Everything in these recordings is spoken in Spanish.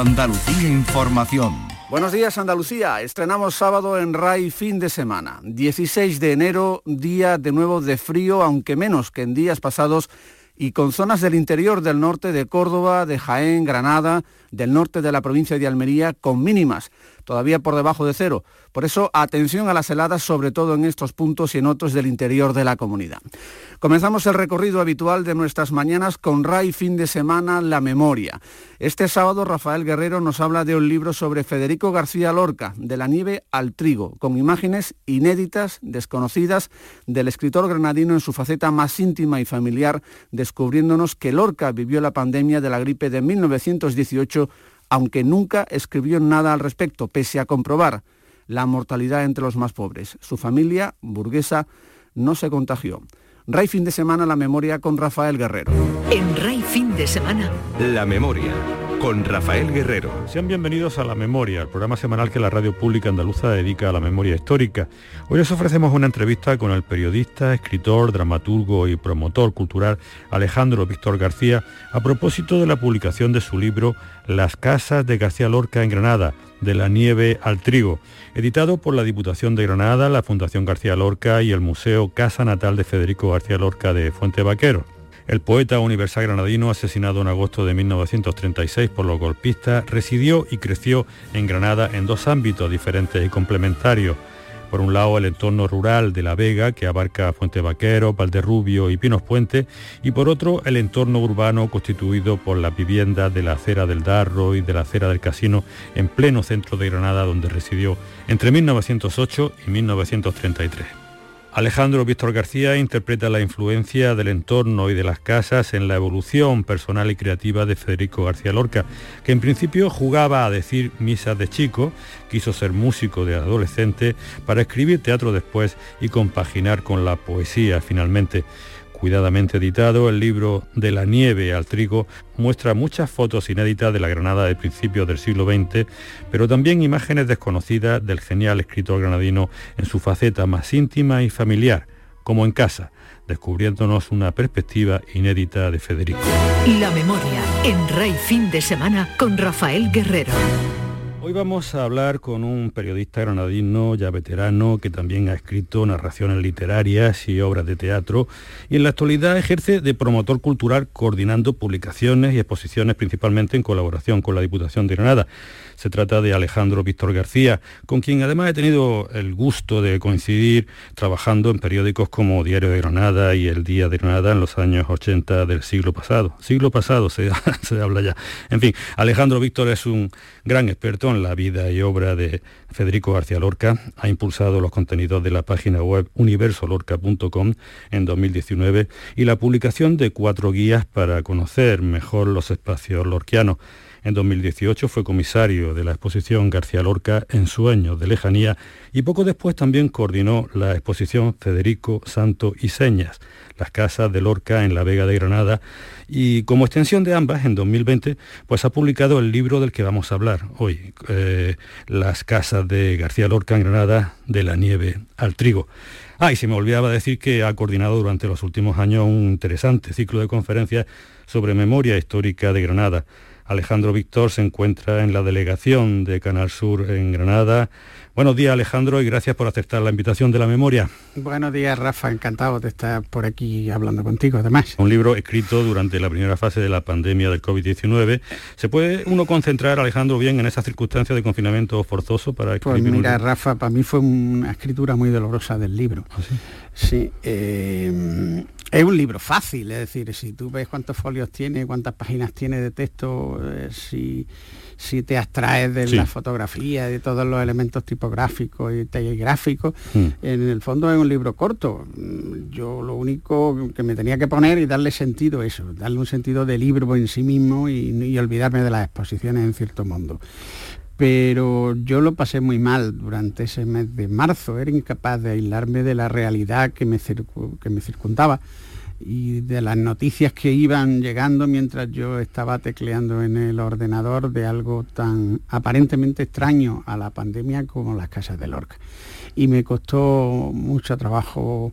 Andalucía Información. Buenos días Andalucía, estrenamos sábado en RAI fin de semana. 16 de enero, día de nuevo de frío, aunque menos que en días pasados, y con zonas del interior del norte de Córdoba, de Jaén, Granada, del norte de la provincia de Almería, con mínimas todavía por debajo de cero. Por eso, atención a las heladas, sobre todo en estos puntos y en otros del interior de la comunidad. Comenzamos el recorrido habitual de nuestras mañanas con RAI fin de semana La Memoria. Este sábado Rafael Guerrero nos habla de un libro sobre Federico García Lorca, de la nieve al trigo, con imágenes inéditas, desconocidas, del escritor granadino en su faceta más íntima y familiar, descubriéndonos que Lorca vivió la pandemia de la gripe de 1918 aunque nunca escribió nada al respecto, pese a comprobar la mortalidad entre los más pobres. Su familia, burguesa, no se contagió. Ray Fin de Semana, la memoria con Rafael Guerrero. En Ray Fin de Semana, la memoria con Rafael Guerrero. Sean bienvenidos a La Memoria, el programa semanal que la radio pública andaluza dedica a la memoria histórica. Hoy les ofrecemos una entrevista con el periodista, escritor, dramaturgo y promotor cultural Alejandro Víctor García a propósito de la publicación de su libro Las casas de García Lorca en Granada, de la nieve al trigo, editado por la Diputación de Granada, la Fundación García Lorca y el Museo Casa Natal de Federico García Lorca de Fuente Vaquero. El poeta universal granadino, asesinado en agosto de 1936 por los golpistas, residió y creció en Granada en dos ámbitos diferentes y complementarios. Por un lado, el entorno rural de La Vega, que abarca Fuente Vaquero, Valderrubio y Pinos Puente, y por otro, el entorno urbano constituido por las viviendas de la acera del Darro y de la acera del Casino, en pleno centro de Granada, donde residió entre 1908 y 1933. Alejandro Víctor García interpreta la influencia del entorno y de las casas en la evolución personal y creativa de Federico García Lorca, que en principio jugaba a decir misas de chico, quiso ser músico de adolescente para escribir teatro después y compaginar con la poesía finalmente cuidadamente editado, el libro De la nieve al trigo muestra muchas fotos inéditas de la Granada de principios del siglo XX, pero también imágenes desconocidas del genial escritor granadino en su faceta más íntima y familiar, como en casa, descubriéndonos una perspectiva inédita de Federico. La memoria en Rey Fin de Semana con Rafael Guerrero. Hoy vamos a hablar con un periodista granadino ya veterano que también ha escrito narraciones literarias y obras de teatro y en la actualidad ejerce de promotor cultural coordinando publicaciones y exposiciones principalmente en colaboración con la Diputación de Granada. Se trata de Alejandro Víctor García, con quien además he tenido el gusto de coincidir trabajando en periódicos como Diario de Granada y El Día de Granada en los años 80 del siglo pasado. Siglo pasado se, se habla ya. En fin, Alejandro Víctor es un gran experto en la vida y obra de Federico García Lorca. Ha impulsado los contenidos de la página web universolorca.com en 2019 y la publicación de cuatro guías para conocer mejor los espacios lorquianos. En 2018 fue comisario de la exposición García Lorca en Sueños de Lejanía y poco después también coordinó la exposición Federico Santo y Señas, las casas de Lorca en la Vega de Granada y como extensión de ambas, en 2020, pues ha publicado el libro del que vamos a hablar hoy, eh, Las casas de García Lorca en Granada, de la nieve al trigo. Ah, y se me olvidaba decir que ha coordinado durante los últimos años un interesante ciclo de conferencias sobre memoria histórica de Granada Alejandro Víctor se encuentra en la delegación de Canal Sur en Granada. Buenos días Alejandro y gracias por aceptar la invitación de la memoria. Buenos días Rafa, encantado de estar por aquí hablando contigo además. Un libro escrito durante la primera fase de la pandemia del COVID-19. ¿Se puede uno concentrar, Alejandro, bien en esas circunstancias de confinamiento forzoso para pues escribir? Pues mira, Rafa, para mí fue una escritura muy dolorosa del libro. ¿Ah, sí? Sí, eh, es un libro fácil, es decir, si tú ves cuántos folios tiene, cuántas páginas tiene de texto, eh, si, si, te abstraes de la fotografía, de todos los elementos tipográficos y telegráficos, mm. en el fondo es un libro corto. Yo lo único que me tenía que poner y darle sentido a eso, darle un sentido de libro en sí mismo y, y olvidarme de las exposiciones en cierto mundo pero yo lo pasé muy mal durante ese mes de marzo, era incapaz de aislarme de la realidad que me, circundaba y de las noticias que iban llegando mientras yo estaba tecleando en el ordenador de algo tan aparentemente extraño a la pandemia como las casas de Lorca. Y me costó mucho trabajo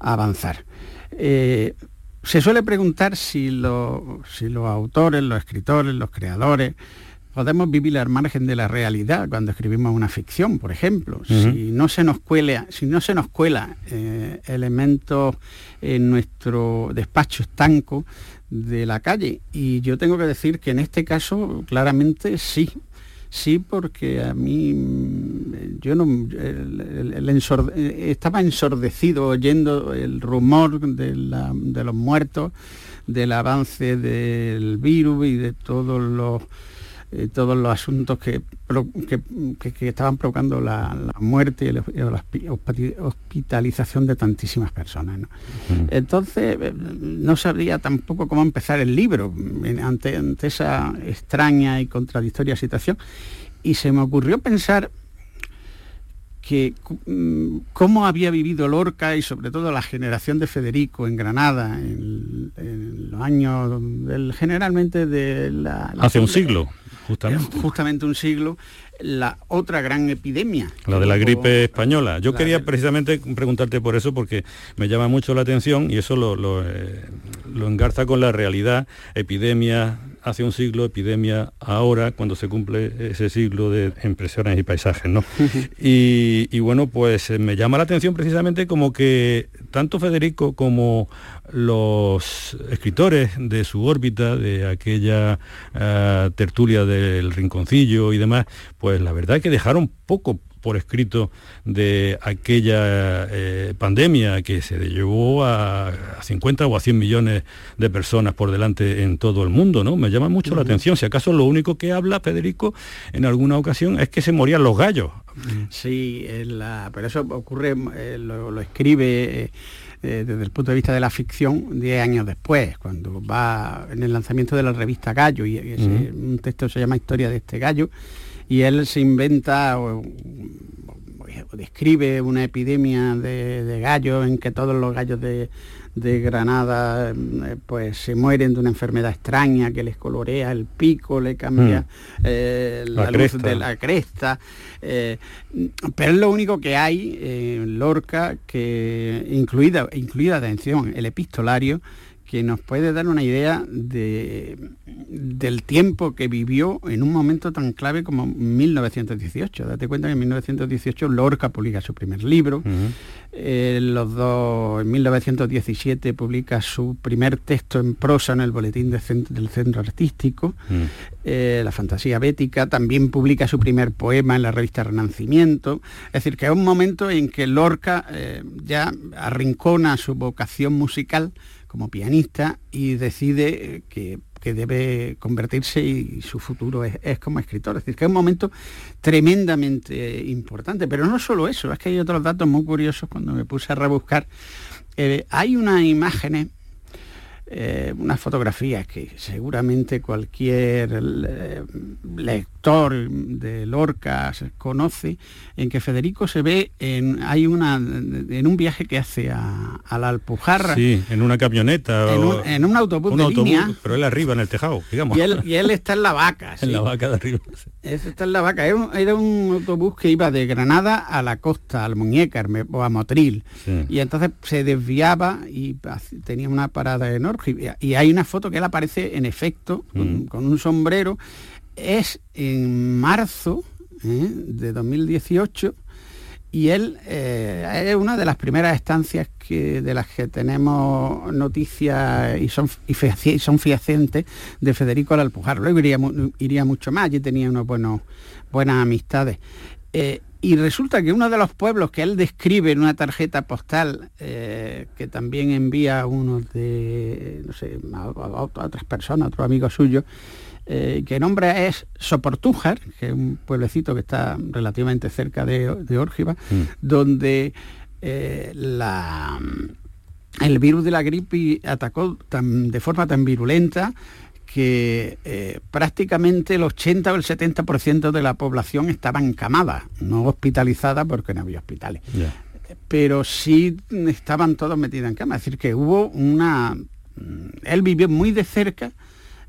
avanzar. Eh, se suele preguntar si los autores, los escritores, los creadores, podemos vivir al margen de la realidad cuando escribimos una ficción, por ejemplo. Si no se nos cuela, si no se nos cuela eh, elementos en nuestro despacho estanco de la calle. Y yo tengo que decir que en este caso claramente sí. Sí, porque a mí mm, yo no estaba ensordecido oyendo el rumor de, de los muertos, del avance del virus y de todos los eh, todos los asuntos que, que, estaban provocando la, muerte y la, hospitalización de tantísimas personas. Entonces, eh, no sabría tampoco cómo empezar el libro ante, ante esa extraña y contradictoria situación. Y se me ocurrió pensar que mm, cómo había vivido Lorca y sobre todo la generación de Federico en Granada en, los años generalmente de la, hace un siglo justamente justamente un siglo la otra gran epidemia. La de la gripe española. Yo quería precisamente preguntarte por eso porque me llama mucho la atención y eso lo, lo, eh, engarza con la realidad, epidemia hace un siglo, epidemia ahora, cuando se cumple ese siglo de impresiones y paisajes, ¿no? y, bueno, pues eh, me llama la atención precisamente como que tanto Federico como los escritores de su órbita, de aquella eh, tertulia del rinconcillo y demás, pues la verdad es que dejaron poco por escrito de aquella eh, pandemia que se llevó a, 50 o a 100 millones de personas por delante en todo el mundo, ¿no? Me llama mucho la atención. Si acaso lo único que habla Federico en alguna ocasión es que se morían los gallos. Sí, pero eso ocurre, eh, lo, escribe... Eh, desde el punto de vista de la ficción 10 años después, cuando va en el lanzamiento de la revista Gallo, y, un texto se llama Historia de este gallo, y él se inventa o, describe una epidemia de, gallos en que todos los gallos de, Granada eh, pues se mueren de una enfermedad extraña que les colorea el pico, le cambia mm. eh, la, luz de la cresta. Eh, pero es lo único que hay en Lorca que incluida, incluida atención, el epistolario, que nos puede dar una idea de, del tiempo que vivió en un momento tan clave como 1918. Date cuenta que en 1918 Lorca publica su primer libro, eh, los dos, en 1917 publica su primer texto en prosa en el Boletín del Centro Artístico, eh, La Fantasía Bética, también publica su primer poema en la revista Renacimiento. Es decir, que es un momento en que Lorca eh, ya arrincona su vocación musical como pianista y decide que, debe convertirse y su futuro es, como escritor. Es decir, que es un momento tremendamente importante. Pero no solo eso, es que hay otros datos muy curiosos cuando me puse a rebuscar. Eh, hay unas imágenes eh, unas fotografías que seguramente cualquier eh, lector de Lorca conoce, en que Federico se ve en, hay una, en un viaje que hace a, la Alpujarra. Sí, en una camioneta. En un, autobús de línea. Pero él arriba en el tejado, digamos. Y él, está en la vaca. en la vaca de arriba. Está en la vaca. Era un, autobús que iba de Granada a la costa, al Muñécar o a Motril. Y entonces se desviaba y tenía una parada enorme y hay una foto que él aparece en efecto con, mm. un sombrero. Es en marzo ¿eh? de 2018 y él eh, es una de las primeras estancias que, de las que tenemos noticias y son, y son fehacientes de Federico al Alpujar. Luego iría, iría mucho más, allí tenía buenos, buenas amistades. Eh, y resulta que uno de los pueblos que él describe en una tarjeta postal, eh, que también envía a unos de, no sé, a, otras personas, a otros amigos suyos, eh, que nombra es Soportújar, que es un pueblecito que está relativamente cerca de, de Órgiva, mm. donde eh, la, el virus de la gripe atacó de forma tan virulenta que eh, prácticamente el 80 o el 70% de la población estaba encamada, no hospitalizada porque no había hospitales. Pero sí estaban todos metidos en cama. Es decir, que hubo una... Él vivió muy de cerca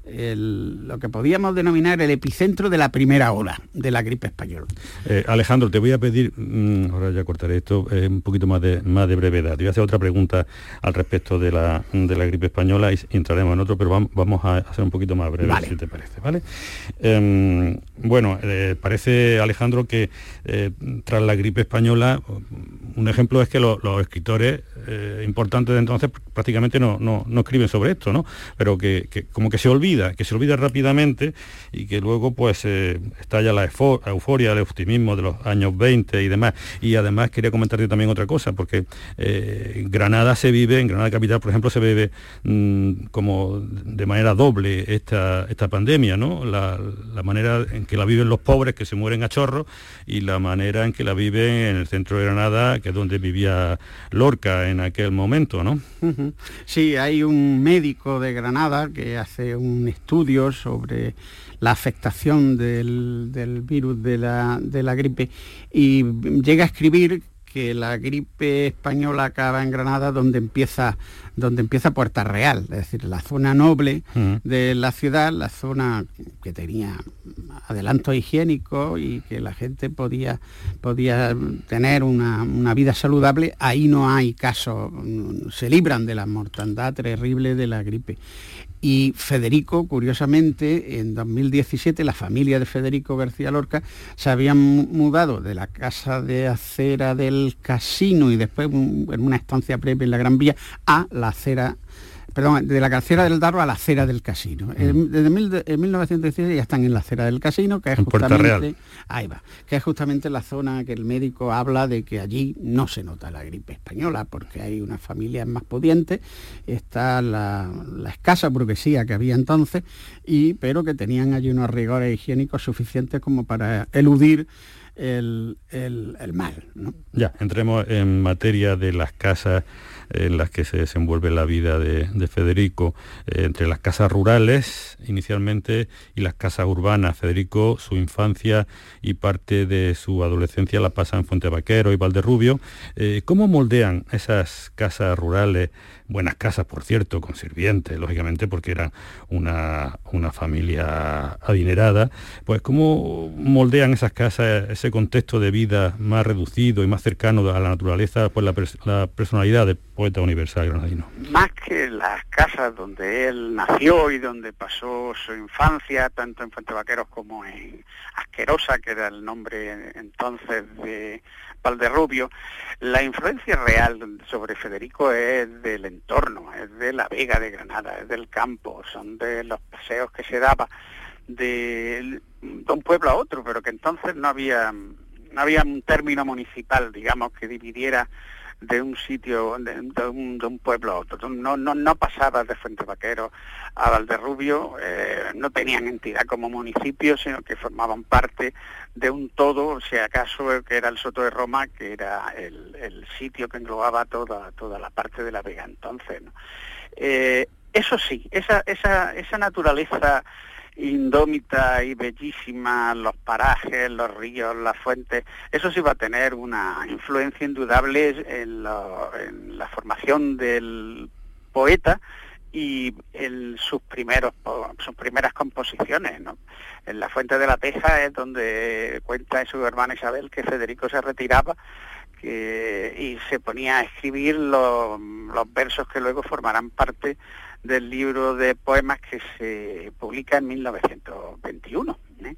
lo que podíamos denominar el epicentro de la primera ola de la gripe española. Eh, Alejandro, te voy a pedir, mm, ahora ya cortaré esto, eh, un poquito más de, más de brevedad. Te voy a hacer otra pregunta al respecto de la, de la gripe española y entraremos en otro, pero vamos, a hacer un poquito más breve, si te parece. ¿vale? Em, bueno, eh, parece, Alejandro, que tras la gripe española, un ejemplo es que los escritores importantes de entonces prácticamente no, no, escriben sobre esto, ¿no? Pero que, que como que se olvida que se olvida rápidamente y que luego pues eh, estalla la euforia, el optimismo de los años 20 y demás. Y además quería comentarte también otra cosa, porque eh, Granada se vive, en Granada Capital, por ejemplo, se vive mm, como de manera doble esta, esta pandemia, ¿no? La, manera en que la viven los pobres que se mueren a chorro y la manera en que la viven en el centro de Granada, que es donde vivía Lorca en aquel momento, ¿no? Sí, hay un médico de Granada que hace un estudio sobre la afectación del, virus de la, de la gripe y llega a escribir que la gripe española acaba en Granada donde empieza, donde empieza Puerta Real, es decir, la zona noble de la ciudad, la zona que tenía adelanto higiénico y que la gente podía, podía tener una, una vida saludable, ahí no hay casos, se libran de la mortandad terrible de la gripe. Y Federico, curiosamente, en 2017 la familia de Federico García Lorca se habían mudado de la casa de acera del casino y después en una estancia breve en la Gran Vía a la acera perdón, de la carcera del Darro a la acera del casino. Mm. Desde 1917 ya están en la acera del casino, que es justamente ahí va, que es justamente la zona que el médico habla de que allí no se nota la gripe española, porque hay unas familias más pudientes, está la, escasa burguesía que había entonces, y, pero que tenían allí unos rigores higiénicos suficientes como para eludir el, mal. Ya, entremos en materia de las casas en las que se desenvuelve la vida de, Federico, eh, entre las casas rurales inicialmente y las casas urbanas. Federico, su infancia y parte de su adolescencia la pasa en Fuente Vaquero y Valderrubio. Eh, ¿Cómo moldean esas casas rurales buenas casas, por cierto, con sirvientes, lógicamente, porque eran una, una familia adinerada, pues cómo moldean esas casas ese contexto de vida más reducido y más cercano a la naturaleza, pues la, personalidad del poeta universal granadino. Más que las casas donde él nació y donde pasó su infancia, tanto en Fuente Vaqueros como en Asquerosa, que era el nombre entonces de Valderrubio, la influencia real sobre Federico es del entorno, es de la Vega de Granada, es del campo, son de los paseos que se daba de, un pueblo a otro, pero que entonces no había, no había un término municipal, digamos, que dividiera de un sitio, de, un, pueblo a otro. No, no, no pasaba de Fuente Vaquero a Valderrubio, eh, no tenían entidad como municipio, sino que formaban parte de un todo, si acaso que era el Soto de Roma, que era el, sitio que englobaba toda, toda la parte de la Vega entonces. Eh, eso sí, esa, esa, esa naturaleza indómita y bellísima, los parajes, los ríos, las fuentes, eso sí va a tener una influencia indudable en, la formación del poeta y en sus primeros sus primeras composiciones en la fuente de la teja es donde cuenta su hermana Isabel que Federico se retiraba y se ponía a escribir los versos que luego formarán parte del libro de poemas que se publica en 1921. ¿eh?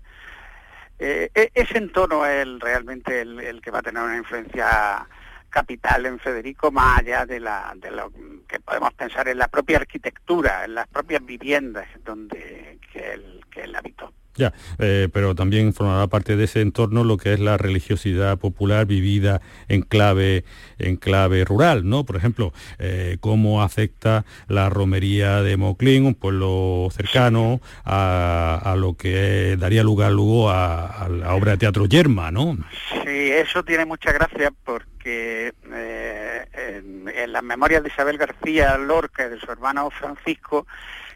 Eh, e-, ese entorno es realmente el, que va a tener una influencia capital en Federico, más allá de, la, de lo que podemos pensar en la propia arquitectura, en las propias viviendas donde que él, que él habitó. Ya, eh, pero también formará parte de ese entorno lo que es la religiosidad popular vivida en clave, en clave rural, ¿no? Por ejemplo, eh, cómo afecta la romería de Moclín, un pueblo cercano, a, lo que daría lugar luego a, la obra de teatro Yerma, ¿no? Sí, eso tiene mucha gracia porque eh, en, en las memorias de Isabel García Lorca y de su hermano Francisco,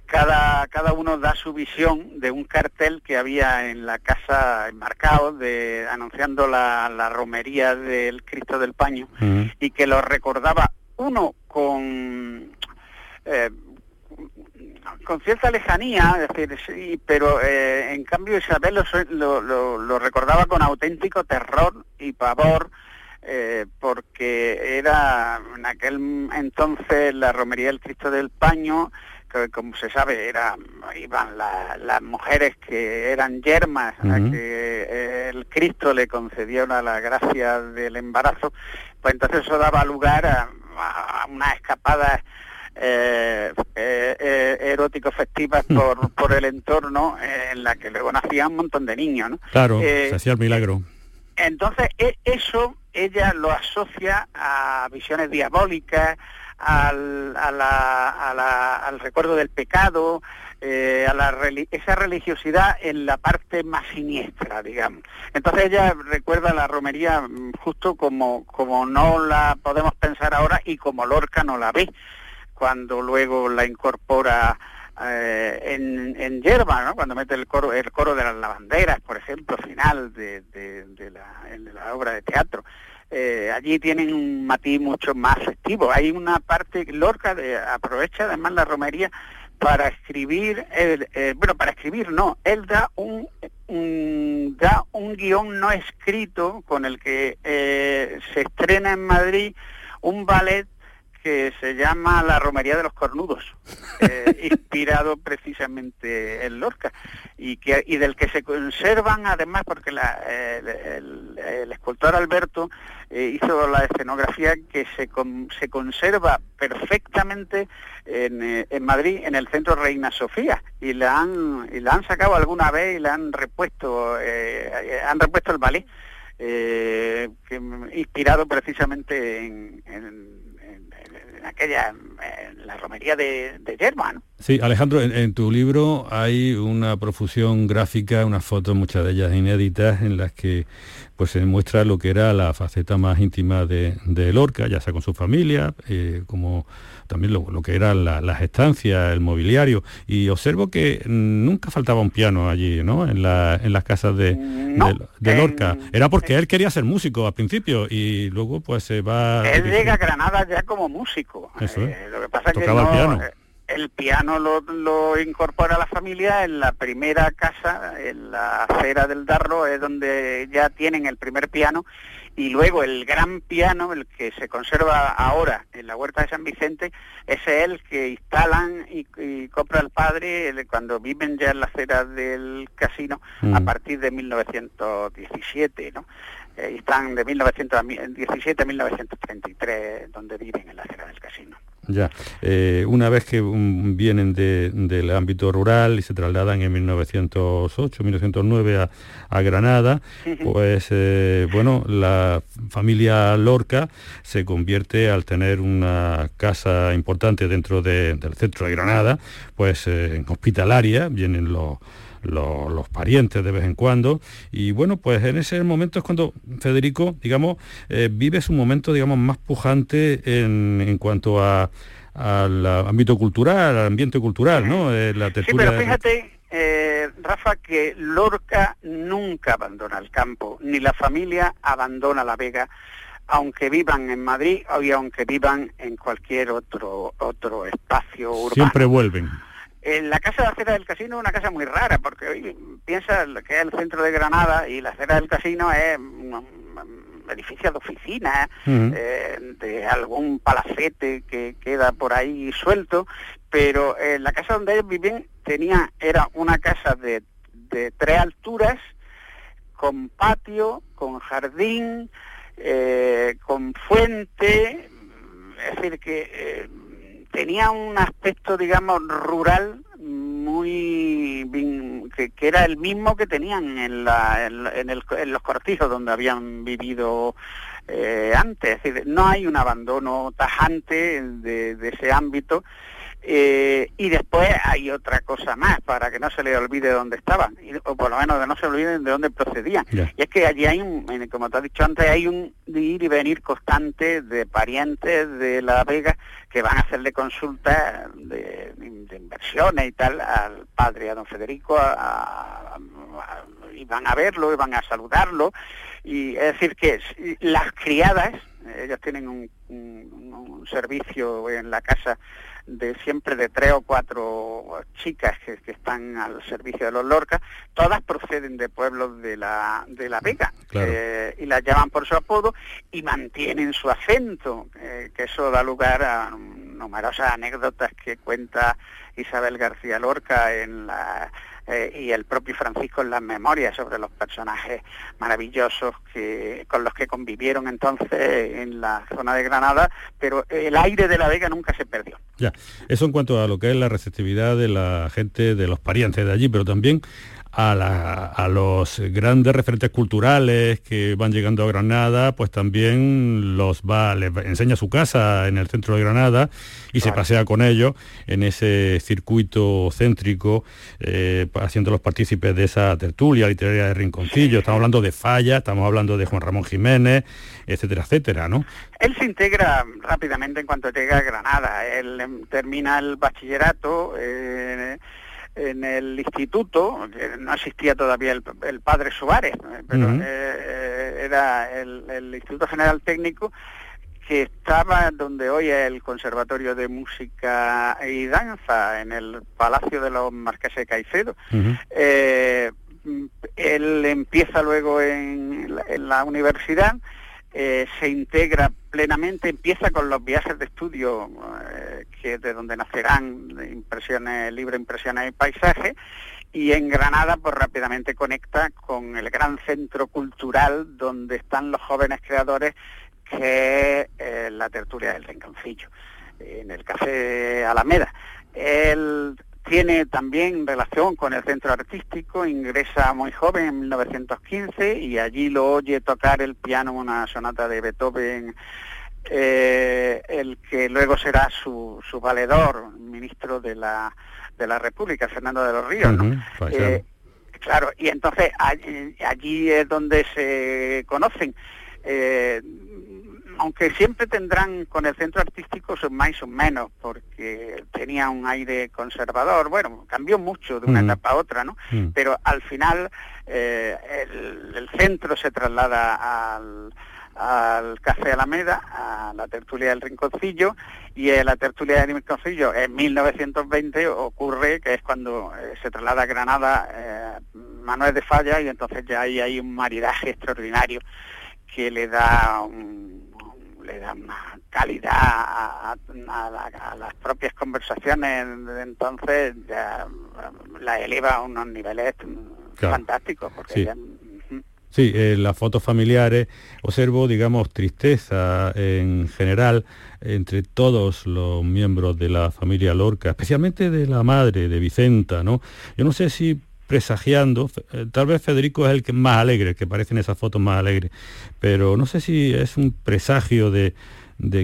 cada, cada uno da su visión de un cartel que había en la casa enmarcado de, anunciando la, romería del Cristo del Paño y que lo recordaba uno con... Eh, con cierta lejanía, es decir, sí, pero eh, en cambio Isabel lo, lo, recordaba con auténtico terror y pavor, eh, porque era en aquel entonces la romería del Cristo del Paño, que como se sabe era iban las mujeres que eran yermas a que el Cristo le concedió la gracia del embarazo, pues entonces eso daba lugar a, a una escapada eh, eh, eh, erótico festivas por, por el entorno en la que luego nacían un montón de niños. ¿no? Claro, se hacía el milagro. Entonces, e, eso ella lo asocia a visiones diabólicas, al, a la, al recuerdo del pecado, a la, esa religiosidad en la parte más siniestra, digamos. Entonces ella recuerda la romería mm, justo como, como no la podemos pensar ahora y como Lorca no la ve cuando luego la incorpora eh, en, en yerba, ¿no? cuando mete el coro, el coro de las lavanderas, por ejemplo, final de, la, obra de teatro. Eh, allí tienen un matiz mucho más festivo. Hay una parte, Lorca de, aprovecha además la romería para escribir, eh, bueno, para escribir no, él da un, da un guion no escrito con el que se estrena en Madrid un ballet que se llama La Romería de los Cornudos, eh, inspirado precisamente en Lorca, y, que, y del que se conservan además, porque el, escultor Alberto eh, hizo la escenografía que se, se conserva perfectamente en, eh, en, Madrid, en el centro Reina Sofía, y la han, y la han sacado alguna vez y la han repuesto, han repuesto el ballet. inspirado precisamente en, en aquella, en la romería de, de Yerba, Sí, Alejandro, en, tu libro hay una profusión gráfica, unas fotos, muchas de ellas inéditas, en las que pues se muestra lo que era la faceta más íntima de, de Lorca, ya sea con su familia, eh, como también lo, que eran las estancias, el mobiliario, y observo que nunca faltaba un piano allí, ¿no? En, las casas de, de, Lorca. Era porque él quería ser músico al principio y luego pues se va... Él llega a Granada ya como músico. Eso eh, lo que pasa que el piano. El piano lo, incorpora a la familia en la primera casa, en la acera del Darro, es donde ya tienen el primer piano y luego el gran piano, el que se conserva ahora en la huerta de San Vicente, es el que instalan y, compra el padre cuando viven ya en la acera del casino a mm. partir de 1917, ¿no? Eh, están de 1917 a 1933 donde viven en la acera del casino. Ya, eh, una vez que vienen del ámbito rural y se trasladan en 1908, 1909 a, Granada, pues eh, bueno, la familia Lorca se convierte al tener una casa importante dentro del centro de Granada, pues en hospitalaria, vienen los los, parientes de vez en cuando. Y bueno, pues en ese momento es cuando Federico, digamos, eh, vive su momento, digamos, más pujante en, en cuanto a al ámbito cultural, al ambiente cultural, ¿no? Eh, la sí, pero fíjate, eh, Rafa, que Lorca nunca abandona el campo, ni la familia abandona la Vega, aunque vivan en Madrid o aunque vivan en cualquier otro otro espacio urbano. Siempre vuelven. La casa de acera del casino es una casa muy rara, porque hoy piensa que es el centro de Granada y la acera del casino es un edificio de oficina, eh, de algún palacete que queda por ahí suelto, pero eh, la casa donde ellos viven tenía, era una casa de, de tres alturas, con patio, con jardín, eh, con fuente, es decir, que tenía un aspecto, digamos, rural muy que, era el mismo que tenían en, la, en, el, en los cortijos donde habían vivido eh, antes. Es decir, no hay un abandono tajante de, de ese ámbito eh, y después hay otra cosa más, para que no se le olvide dónde estaban, o por lo menos que no se olviden de dónde procedían. Y es que allí hay un, como te has dicho antes, hay un ir y venir constante de parientes de La Vega que van a hacerle consultas de, inversiones y tal al padre, a don Federico, y van a verlo y van a saludarlo. Y es decir, que las criadas, ellos tienen un servicio en la casa de siempre de tres o cuatro chicas que, están al servicio de los Lorca, todas proceden de pueblos de la, de la Vega eh, y las llaman por su apodo y mantienen su acento, eh, que eso da lugar a numerosas anécdotas que cuenta Isabel García Lorca en la eh, y el propio Francisco en las memorias sobre los personajes maravillosos que, con los que convivieron entonces en la zona de Granada, pero el aire de la Vega nunca se perdió. Ya, eso en cuanto a lo que es la receptividad de la gente, de los parientes de allí, pero también a, los grandes referentes culturales que van llegando a Granada, pues también los va, les enseña su casa en el centro de Granada y se pasea con ellos en ese circuito céntrico, eh, haciéndolos partícipes de esa tertulia literaria de Rinconcillo. Estamos hablando de Falla, estamos hablando de Juan Ramón Jiménez, etcétera, etcétera, ¿no? Él se integra rápidamente en cuanto llega a Granada. Él em, termina el bachillerato. Eh, en el instituto, no existía todavía el, padre Suárez, pero eh, eh, era el, Instituto General Técnico que estaba donde hoy es el Conservatorio de Música y Danza, en el Palacio de los Marqueses de Caicedo. Eh, él empieza luego en la universidad, eh, se integra plenamente, empieza con los viajes de estudio, eh, que de donde nacerán impresiones, libre impresiones y paisajes, y en Granada pues rápidamente conecta con el gran centro cultural donde están los jóvenes creadores, que es eh, la tertulia del Rinconcillo, en el Café Alameda. Él tiene también relación con el centro artístico, ingresa muy joven en 1915 y allí lo oye tocar el piano una sonata de Beethoven, eh, el que luego será su, su valedor, ministro de la, de la República, Fernando de los Ríos. Eh, claro, y entonces allí, es donde se conocen. Eh, aunque siempre tendrán con el centro artístico son más o menos, porque tenía un aire conservador, bueno, cambió mucho de una mm. etapa a otra, ¿no? Mm. Pero al final eh, el, centro se traslada al, Café Alameda, a la tertulia del Rinconcillo, y en la tertulia del Rinconcillo en 1920 ocurre que es cuando eh, se traslada a Granada eh, Manuel de Falla y entonces ya hay, hay un maridaje extraordinario que le da un, le da más calidad a, las propias conversaciones, entonces ya la eleva a unos niveles fantásticos. Porque sí. Sí, en las fotos familiares observo, digamos, tristeza en general entre todos los miembros de la familia Lorca, especialmente de la madre, de Vicenta, ¿no? Yo no sé si presagiando, eh, tal vez Federico es el que más alegre, que parece en esas fotos más alegre, pero no sé si es un presagio de,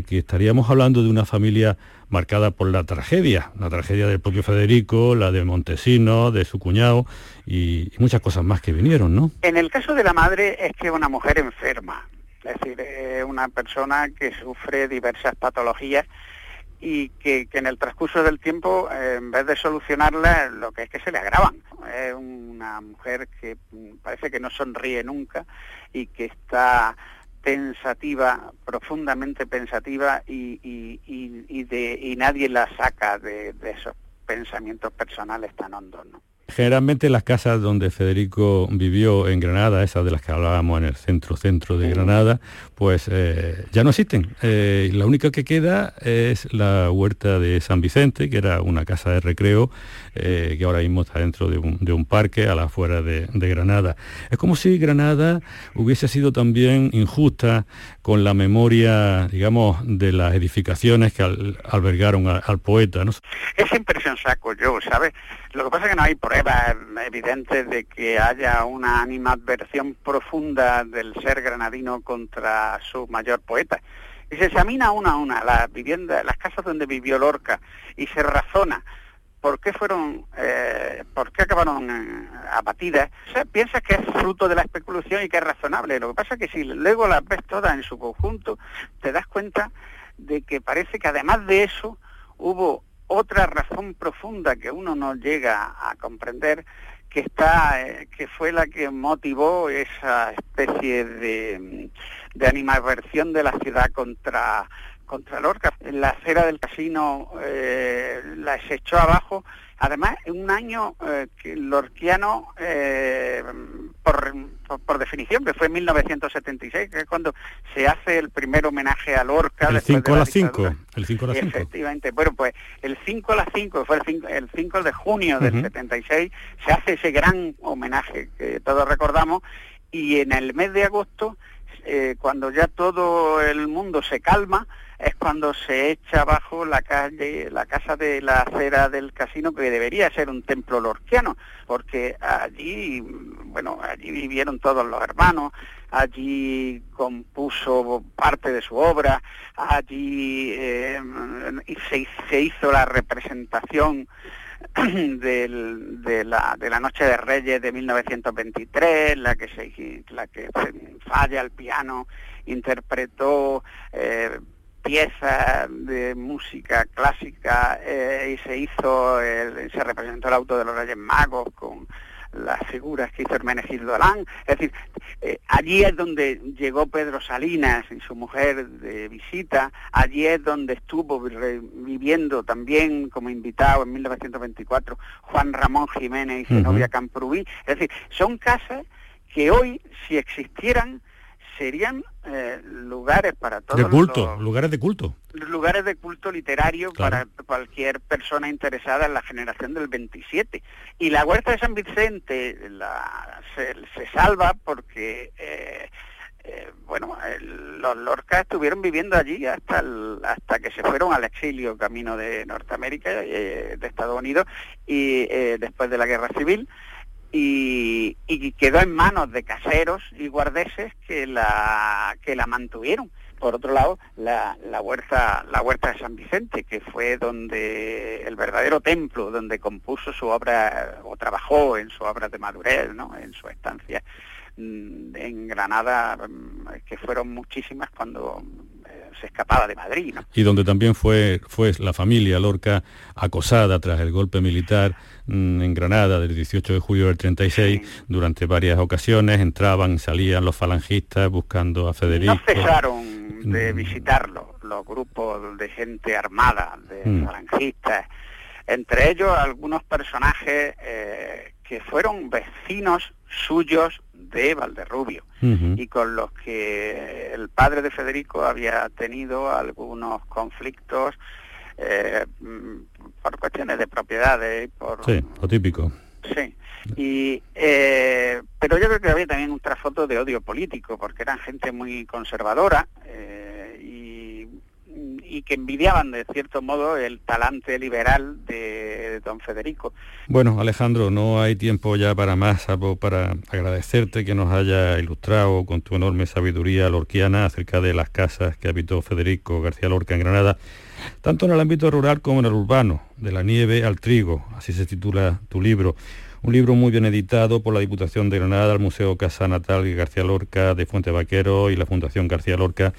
que estaríamos hablando de una familia marcada por la tragedia, la tragedia del propio Federico, la de Montesino, de su cuñado y, muchas cosas más que vinieron, ¿no? En el caso de la madre es que una mujer enferma, es decir, una persona que sufre diversas patologías y que, en el transcurso del tiempo, eh, en vez de solucionarla, lo que es que se le agravan. Es una mujer que mm, parece que no sonríe nunca y que está pensativa, profundamente pensativa y, y, de, y nadie la saca de, de esos pensamientos personales tan hondos. ¿no? Generalmente las casas donde Federico vivió en Granada, esas de las que hablábamos en el centro centro de Granada, pues eh, ya no existen. Eh, la única que queda es la huerta de San Vicente, que era una casa de recreo eh, que ahora mismo está dentro de un, parque a la afuera de, Granada. Es como si Granada hubiese sido también injusta con la memoria, digamos, de las edificaciones que albergaron al poeta. ¿no? Esa impresión saco yo, ¿sabes? Lo que pasa es que no hay pruebas evidentes de que haya una animadversión profunda del ser granadino contra su mayor poeta. Y se examina una a una las viviendas, las casas donde vivió Lorca y se razona por qué fueron, eh, por qué acabaron eh, abatidas. O piensa que es fruto de la especulación y que es razonable. Lo que pasa es que si luego las ves todas en su conjunto, te das cuenta de que parece que además de eso hubo otra razón profunda que uno no llega a comprender que está eh, que fue la que motivó esa especie de, de animadversión de la ciudad contra contra Lorca. La acera del casino eh, la echó abajo. Además, en un año eh, que lorquiano, eh, por, por, definición, que fue en 1976, que es cuando se hace el primer homenaje a Lorca. El 5 a las 5. El 5 a las 5. Efectivamente. Bueno, pues el 5 a las 5, fue el 5, de junio del 76, se hace ese gran homenaje que todos recordamos, y en el mes de agosto eh, cuando ya todo el mundo se calma, es cuando se echa abajo la calle, la casa de la acera del casino, que debería ser un templo lorquiano, porque allí, bueno, allí vivieron todos los hermanos, allí compuso parte de su obra, allí eh, se hizo la representación de, la, de la Noche de Reyes de 1923, la que, se, la que falla al piano, interpretó eh, piezas de música clásica eh, y se hizo, se representó el auto de los Reyes Magos con las figuras que hizo Hermenegildo Alán. Es decir, eh, allí es donde llegó Pedro Salinas y su mujer de visita, allí es donde estuvo viviendo también como invitado en 1924 Juan Ramón Jiménez y Zenobia Camprubí. Es decir, son casas que hoy, si existieran, serían eh, lugares para todos. De culto, lugares de culto. Lugares de culto literario para cualquier persona interesada en la generación del 27. Y la Huerta de San Vicente se, salva porque, eh, eh, bueno, los Lorca estuvieron viviendo allí hasta, hasta que se fueron al exilio camino de Norteamérica, de Estados Unidos, y después de la Guerra Civil y, quedó en manos de caseros y guardeses que la, que la mantuvieron. Por otro lado, la, huerta, la huerta de San Vicente, que fue donde el verdadero templo, donde compuso su obra o trabajó en su obra de madurez, ¿no? en su estancia mm, en Granada, mm, que fueron muchísimas cuando se escapaba de Madrid. Y donde también fue, fue la familia Lorca acosada tras el golpe militar mm, en Granada del 18 de julio del 36, durante varias ocasiones entraban, salían los falangistas buscando a Federico. No cesaron de mm. visitarlo los grupos de gente armada, de mm. falangistas, entre ellos algunos personajes eh, que fueron vecinos suyos de Valderrubio y con los que el padre de Federico había tenido algunos conflictos eh, por cuestiones de propiedades. Por, sí, lo típico. Sí. Y, eh, pero yo creo que había también un trasfondo de odio político, porque eran gente muy conservadora, eh, y que envidiaban de cierto modo el talante liberal de don Federico. Bueno, Alejandro, no hay tiempo ya para más, para agradecerte que nos haya ilustrado con tu enorme sabiduría lorquiana acerca de las casas que habitó Federico García Lorca en Granada, tanto en el ámbito rural como en el urbano, de la nieve al trigo, así se titula tu libro. Un libro muy bien editado por la Diputación de Granada, el Museo Casa Natal García Lorca de Fuente Vaquero y la Fundación García Lorca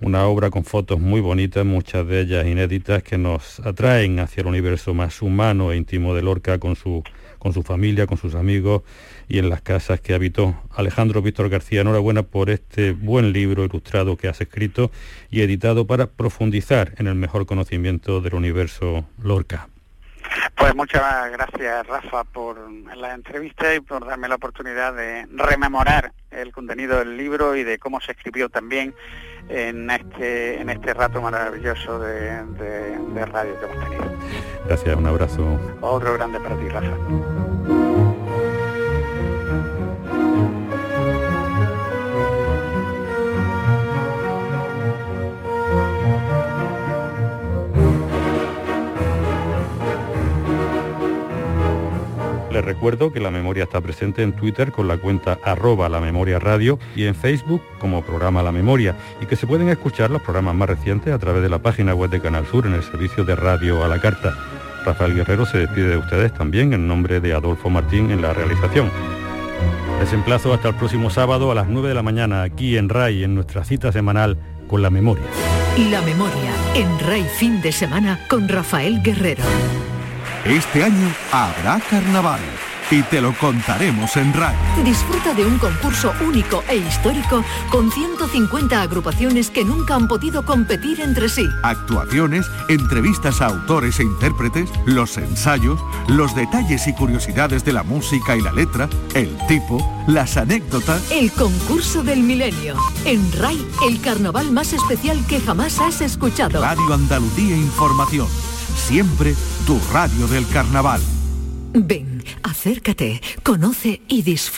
una obra con fotos muy bonitas, muchas de ellas inéditas, que nos atraen hacia el universo más humano e íntimo de Lorca con su, con su familia, con sus amigos y en las casas que habitó. Alejandro Víctor García, enhorabuena por este buen libro ilustrado que has escrito y editado para profundizar en el mejor conocimiento del universo Lorca. Pues muchas gracias Rafa por la entrevista y por darme la oportunidad de rememorar el contenido del libro y de cómo se escribió también en este, en este rato maravilloso de, de radio que hemos tenido. Gracias, un abrazo. Otro grande para ti, Rafa. Les recuerdo que la memoria está presente en Twitter con la cuenta arroba la memoria radio y en Facebook como programa La Memoria y que se pueden escuchar los programas más recientes a través de la página web de Canal Sur en el servicio de radio a la carta. Rafael Guerrero se despide de ustedes también en nombre de Adolfo Martín en la realización. Les emplazo hasta el próximo sábado a las 9 de la mañana aquí en RAI en nuestra cita semanal con la memoria. La memoria en RAI fin de semana con Rafael Guerrero. Este año habrá carnaval. y te lo contaremos en RAI. Disfruta de un concurso único e histórico con 150 agrupaciones que nunca han podido competir entre sí. Actuaciones, entrevistas a autores e intérpretes, los ensayos, los detalles y curiosidades de la música y la letra, el tipo, las anécdotas. El concurso del milenio. En RAI, el carnaval más especial que jamás has escuchado. Radio Andalucía Información. Siempre tu radio del carnaval. Ven, acércate, conoce y disfruta.